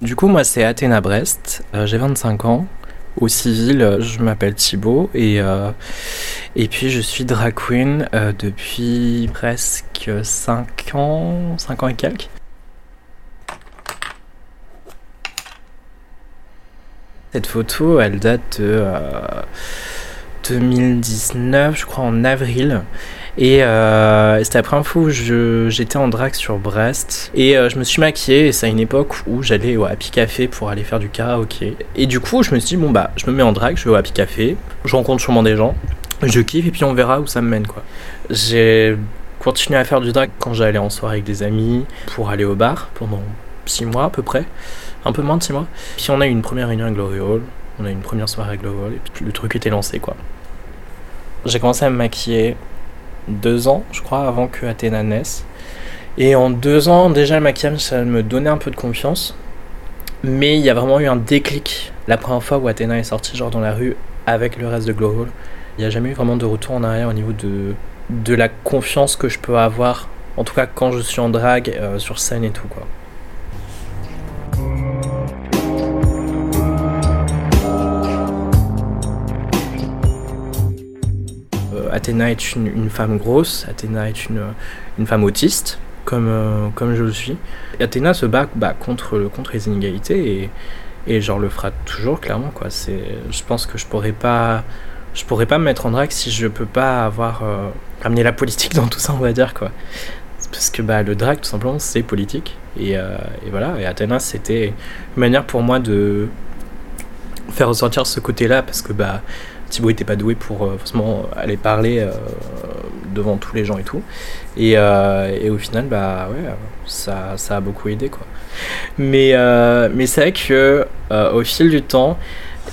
Du coup, moi, c'est Athéna Brest. Euh, j'ai 25 ans. Au civil, je m'appelle Thibaut et, euh, et puis je suis drag queen euh, depuis presque 5 ans, 5 ans et quelques. Cette photo, elle date de 2019, je crois en avril. Et euh, c'était la première fois où j'étais en drague sur Brest. Et euh, je me suis maquillée, et c'est à une époque où j'allais au Happy Café pour aller faire du karaoké. Et du coup, je me suis dit, bon bah, je me mets en drague, je vais au Happy Café, je rencontre sûrement des gens, je kiffe, et puis on verra où ça me mène, quoi. J'ai continué à faire du drag quand j'allais en soirée avec des amis, pour aller au bar pendant 6 mois à peu près, un peu moins de 6 mois. Puis on a eu une première réunion à Glory Hall, on a eu une première soirée à Glory Hall, et puis le truc était lancé, quoi. J'ai commencé à me maquiller deux ans, je crois, avant que Athéna naisse. Et en deux ans, déjà, le maquillage, ça me donnait un peu de confiance. Mais il y a vraiment eu un déclic la première fois où Athéna est sortie, genre dans la rue, avec le reste de Glow Il n'y a jamais eu vraiment de retour en arrière au niveau de, de la confiance que je peux avoir, en tout cas quand je suis en drague, euh, sur scène et tout, quoi. Athéna est une, femme grosse, Athéna est une, une femme autiste, comme, euh, comme je le suis. Athéna se bat bah, contre, contre les inégalités et, et genre le fera toujours, clairement. Quoi. Je pense que je pourrais pas. Je pourrais pas me mettre en drague si je peux pas avoir euh, la politique dans tout ça, on va dire quoi. Parce que bah, le drag, tout simplement, c'est politique. Et, euh, voilà, et Athéna, c'était une manière pour moi de faire ressortir ce côté-là, parce que bah, Thibaut était pas doué pour euh, forcément aller parler euh, devant tous les gens et tout. Et, euh, et, au final, bah ouais, ça, ça a beaucoup aidé quoi. Mais, mais c'est vrai que au fil du temps,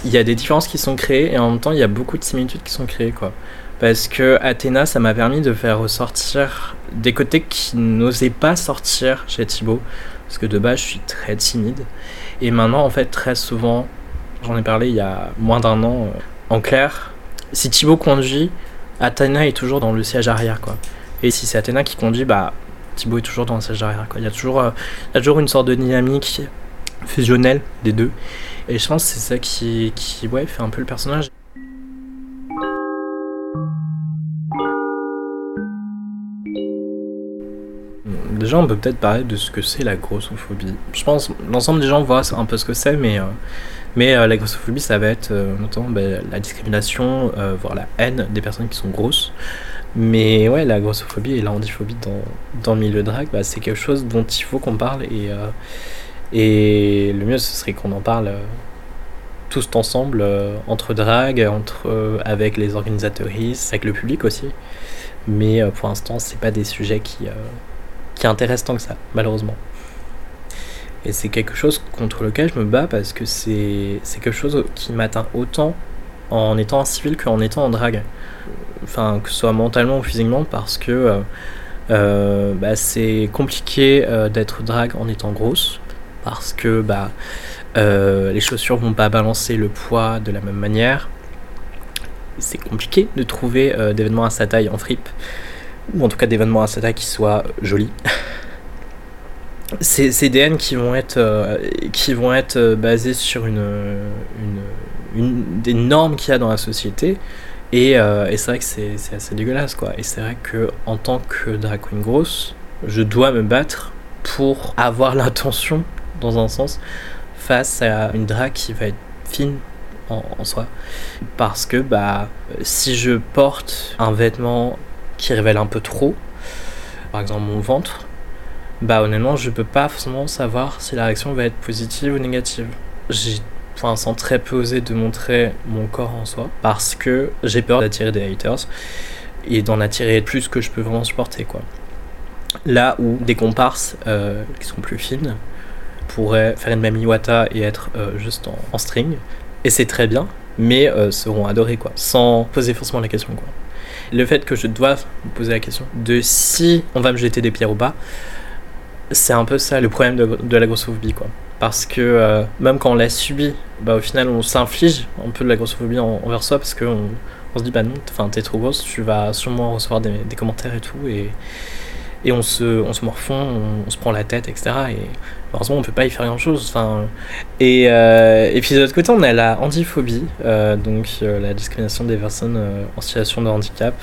il y a des différences qui sont créées et en même temps, il y a beaucoup de similitudes qui sont créées quoi. Parce que Athéna, ça m'a permis de faire ressortir des côtés qui n'osaient pas sortir chez Thibaut. Parce que de base, je suis très timide. Et maintenant, en fait, très souvent, j'en ai parlé il y a moins d'un an, en clair, si Thibaut conduit, Athéna est toujours dans le siège arrière, quoi. Et si c'est Athéna qui conduit, bah Thibaut est toujours dans le siège arrière, quoi. Il y a toujours, euh, il y a toujours une sorte de dynamique fusionnelle des deux. Et je pense que c'est ça qui, fait un peu le personnage. Déjà, on peut peut-être parler de ce que c'est la grossophobie. Je pense l'ensemble des gens voient un peu ce que c'est, mais, euh, mais euh, la grossophobie, ça va être euh, ben, la discrimination, voire la haine des personnes qui sont grosses. Mais ouais, la grossophobie et la handiphobie dans, dans le milieu drag, bah, c'est quelque chose dont il faut qu'on parle. Et, et le mieux, ce serait qu'on en parle tous ensemble, entre drag, entre, avec les organisateuristes, avec le public aussi. Mais pour l'instant, c'est pas des sujets qui qui intéresse que ça, malheureusement. Et c'est quelque chose contre lequel je me bats parce que c'est quelque chose qui m'atteint autant en étant en civil qu'en étant en drague. Enfin, que ce soit mentalement ou physiquement, parce que euh, euh, bah, c'est compliqué euh, d'être drague en étant grosse, parce que bah, les chaussures vont pas balancer le poids de la même manière. C'est compliqué de trouver d'événements à sa taille en fripe ou en tout cas d'événements à Sata qui soient jolis. C'est des haines qui vont être, euh, qui vont être euh, basées sur une, une, des normes qu'il y a dans la société. Et, euh, et c'est vrai que c'est assez dégueulasse, quoi. Et c'est vrai que en tant que drag queen grosse, je dois me battre pour avoir l'intention, dans un sens, face à une drag qui va être fine en, en soi. Parce que, bah, si je porte un vêtement qui révèle un peu trop, par exemple mon ventre, bah honnêtement je peux pas forcément savoir si la réaction va être positive ou négative. J'ai pour l'instant très peu osé de montrer mon corps en soi parce que j'ai peur d'attirer des haters et d'en attirer plus que je peux vraiment supporter quoi. Là où des comparses euh, qui sont plus fines pourraient faire une Mami Wata et être euh, juste en, string et c'est très bien mais euh, seront adorés quoi sans poser forcément la question quoi le fait que je doive me poser la question de si on va me jeter des pierres ou pas, c'est un peu ça le problème de, la grossophobie, quoi. Parce que euh, même quand on l'a subi, bah, au final, on s'inflige un peu de la grossophobie envers soi parce qu'on on se dit, bah non, t'es trop grosse, tu vas sûrement recevoir des, des commentaires et tout. Et, et on se, on se morfond, on, se prend la tête, etc. Et heureusement, on peut pas y faire grand chose. Enfin, et, euh, et puis de l'autre côté, on a la handiphobie, euh, donc euh, la discrimination des personnes en situation de handicap.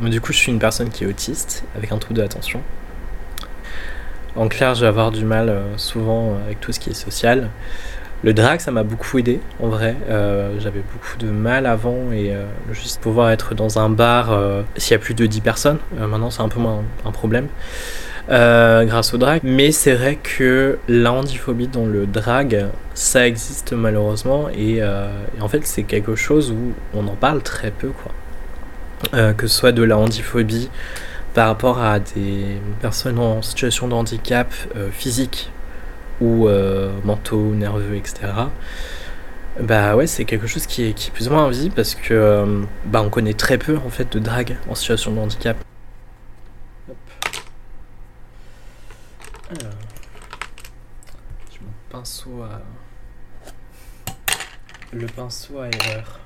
Du coup, je suis une personne qui est autiste, avec un trouble de l'attention. En clair, je vais avoir du mal souvent avec tout ce qui est social. Le drag, ça m'a beaucoup aidé, en vrai. Euh, j'avais beaucoup de mal avant et euh, juste pouvoir être dans un bar euh, s'il y a plus de 10 personnes, maintenant c'est un peu moins un problème. grâce au drag. Mais c'est vrai que la handiphobie dans le drag, ça existe malheureusement et, et en fait c'est quelque chose où on en parle très peu quoi. que ce soit de la handiphobie par rapport à des personnes en situation de handicap physique ou euh, mentaux, nerveux, etc. Bah ouais, c'est quelque chose qui est, plus ou moins invisible parce que euh, bah on connaît très peu en fait de drague en situation de handicap. Hop. Alors, j'ai mon pinceau à le pinceau à erreur.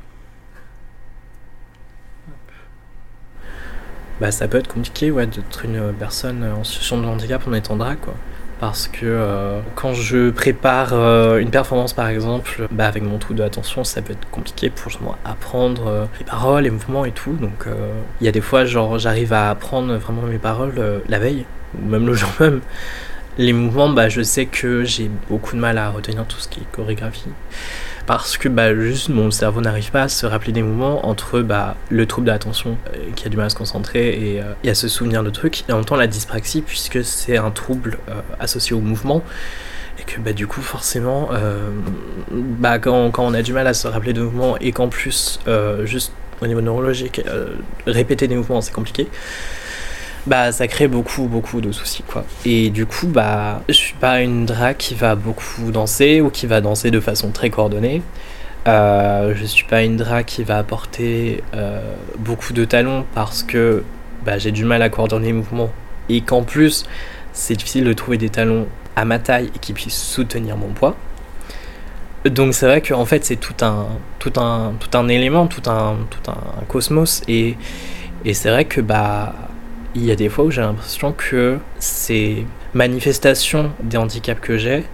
Bah ça peut être compliqué ouais d'être une personne en situation de handicap en étant drague quoi parce que euh, quand je prépare euh, une performance par exemple, bah, avec mon trou de attention, ça peut être compliqué pour apprendre euh, les paroles, les mouvements et tout. Donc il y a des fois, genre, j'arrive à apprendre vraiment mes paroles la veille, ou même le jour même. Les mouvements, bah, je sais que j'ai beaucoup de mal à retenir tout ce qui est chorégraphie. Parce que bah, juste mon cerveau n'arrive pas à se rappeler des mouvements entre bah, le trouble d'attention euh, qui a du mal à se concentrer et, euh, à se souvenir de trucs, et en même temps la dyspraxie puisque c'est un trouble euh, associé au mouvement. Et que bah, du coup forcément bah, quand, quand, on a du mal à se rappeler de mouvements et qu'en plus juste au niveau neurologique répéter des mouvements c'est compliqué bah ça crée beaucoup beaucoup de soucis quoi. Et du coup bah je suis pas une drag qui va beaucoup danser ou qui va danser de façon très coordonnée. Euh, je suis pas une drag qui va apporter euh, beaucoup de talons parce que bah, j'ai du mal à coordonner les mouvements et qu'en plus c'est difficile de trouver des talons à ma taille et qui puissent soutenir mon poids. Donc c'est vrai qu'en fait c'est tout un, tout, un, tout un élément, tout un, tout un cosmos et, et c'est vrai que bah il y a des fois où j'ai l'impression que ces manifestations des handicaps que j'ai,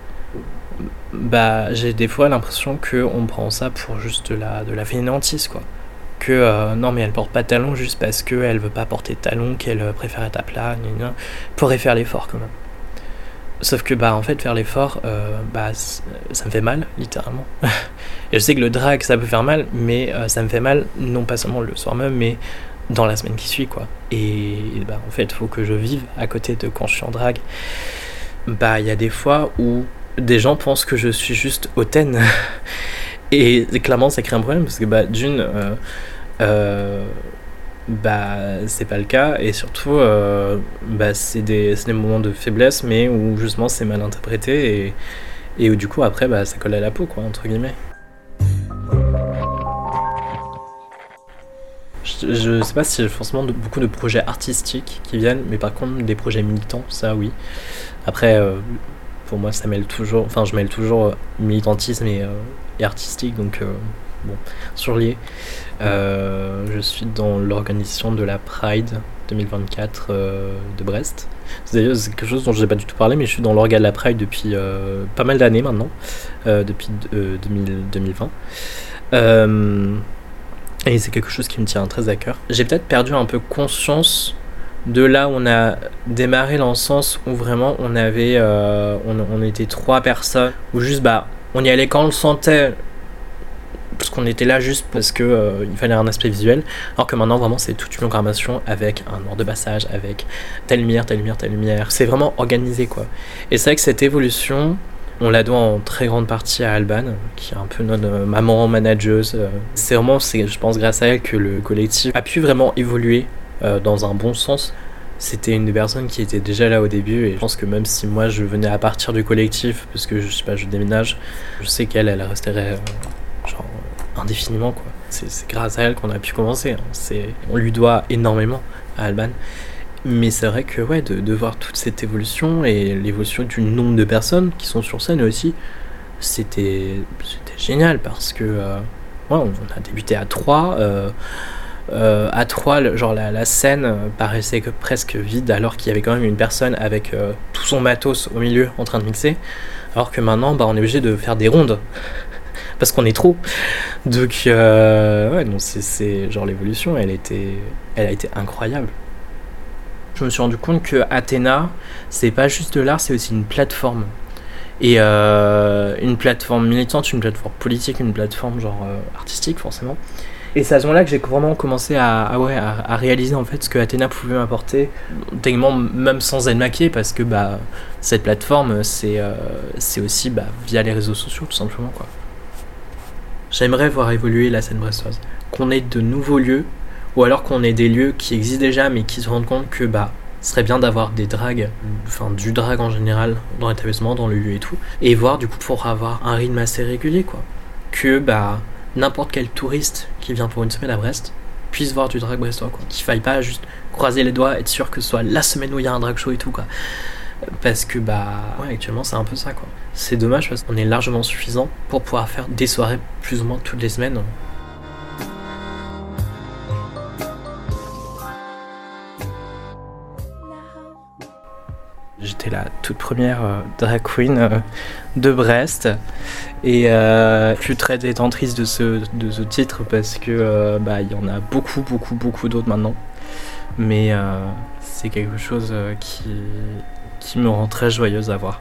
bah, j'ai des fois l'impression qu'on prend ça pour juste de la, de la quoi. Que euh, non, mais elle porte pas de talons juste parce qu'elle veut pas porter de talons, qu'elle euh, préfère être à plat, gna, pourrait faire l'effort quand même. Sauf que, bah, en fait, faire l'effort, euh, bah, ça me fait mal, littéralement. Et je sais que le drag, ça peut faire mal, mais ça me fait mal, non pas seulement le soir même, mais dans la semaine qui suit, quoi. Et bah, en fait, faut que je vive à côté de quand je suis en drague. Bah, il y a des fois où des gens pensent que je suis juste hautaine. et clairement, ça crée un problème parce que, bah, d'une, euh, euh, bah, c'est pas le cas. Et surtout, euh, bah, c'est des, des, moments de faiblesse, mais où justement c'est mal interprété et, et où du coup, après, bah, ça colle à la peau, quoi, entre guillemets. Je, sais pas si j'ai forcément beaucoup de projets artistiques qui viennent, mais par contre des projets militants, ça oui. Après, euh, pour moi, ça mêle toujours, enfin, je mêle toujours euh, militantisme et, euh, et artistique, donc bon, surlié. je suis dans l'organisation de la Pride 2024 de Brest. C'est quelque chose dont je n'ai pas du tout parlé, mais je suis dans l'organe de la Pride depuis pas mal d'années maintenant, depuis 2020. Et c'est quelque chose qui me tient très à cœur. J'ai peut-être perdu un peu conscience de là où on a démarré dans le sens où vraiment on avait euh, on, était trois personnes où juste bah on y allait quand on le sentait parce qu'on était là juste parce que euh, il fallait un aspect visuel. Alors que maintenant vraiment c'est toute une programmation avec un ordre de passage avec telle lumière telle lumière telle lumière. C'est vraiment organisé quoi. Et c'est vrai que cette évolution on la doit en très grande partie à Alban, qui est un peu notre euh, maman manageuse. Euh. C'est vraiment, je pense, grâce à elle que le collectif a pu vraiment évoluer euh, dans un bon sens. C'était une des personnes qui était déjà là au début et je pense que même si moi je venais à partir du collectif parce que je sais pas je déménage, je sais qu'elle elle resterait genre indéfiniment quoi. C'est grâce à elle qu'on a pu commencer. Hein. On lui doit énormément à Alban. Mais c'est vrai que ouais, de, voir toute cette évolution et l'évolution du nombre de personnes qui sont sur scène aussi, c'était génial parce que ouais, on a débuté à 3. Euh, à 3, genre la, scène paraissait que presque vide alors qu'il y avait quand même une personne avec euh, tout son matos au milieu en train de mixer. Alors que maintenant, bah, on est obligé de faire des rondes parce qu'on est trop. Donc, euh, ouais, c'est genre l'évolution, elle, était, elle a été incroyable. Je me suis rendu compte que Athéna, c'est pas juste de l'art, c'est aussi une plateforme. Et une plateforme militante, une plateforme politique, une plateforme genre artistique forcément. Et c'est à ce moment-là que j'ai vraiment commencé à, ouais, à, réaliser en fait ce que Athéna pouvait m'apporter, techniquement même sans être maquillé, parce que bah, cette plateforme, c'est euh, aussi bah, via les réseaux sociaux tout simplement. J'aimerais voir évoluer la scène brestoise, qu'on ait de nouveaux lieux, ou alors qu'on ait des lieux qui existent déjà, mais qui se rendent compte que bah, ce serait bien d'avoir des drags, enfin du drag en général, dans l'établissement, dans le lieu et tout, et voir du coup pour avoir un rythme assez régulier, quoi. Que bah n'importe quel touriste qui vient pour une semaine à Brest puisse voir du drag brestois, quoi. Qu'il faille pas juste croiser les doigts, être sûr que ce soit la semaine où il y a un drag show et tout, quoi. Parce que, bah, ouais, actuellement, c'est un peu ça, quoi. C'est dommage parce qu'on est largement suffisant pour pouvoir faire des soirées plus ou moins toutes les semaines. La toute première euh, drag queen euh, de Brest et euh, je suis très détentrice de ce, de ce titre parce que bah, il y en a beaucoup beaucoup beaucoup d'autres maintenant mais c'est quelque chose qui, qui me rend très joyeuse à voir.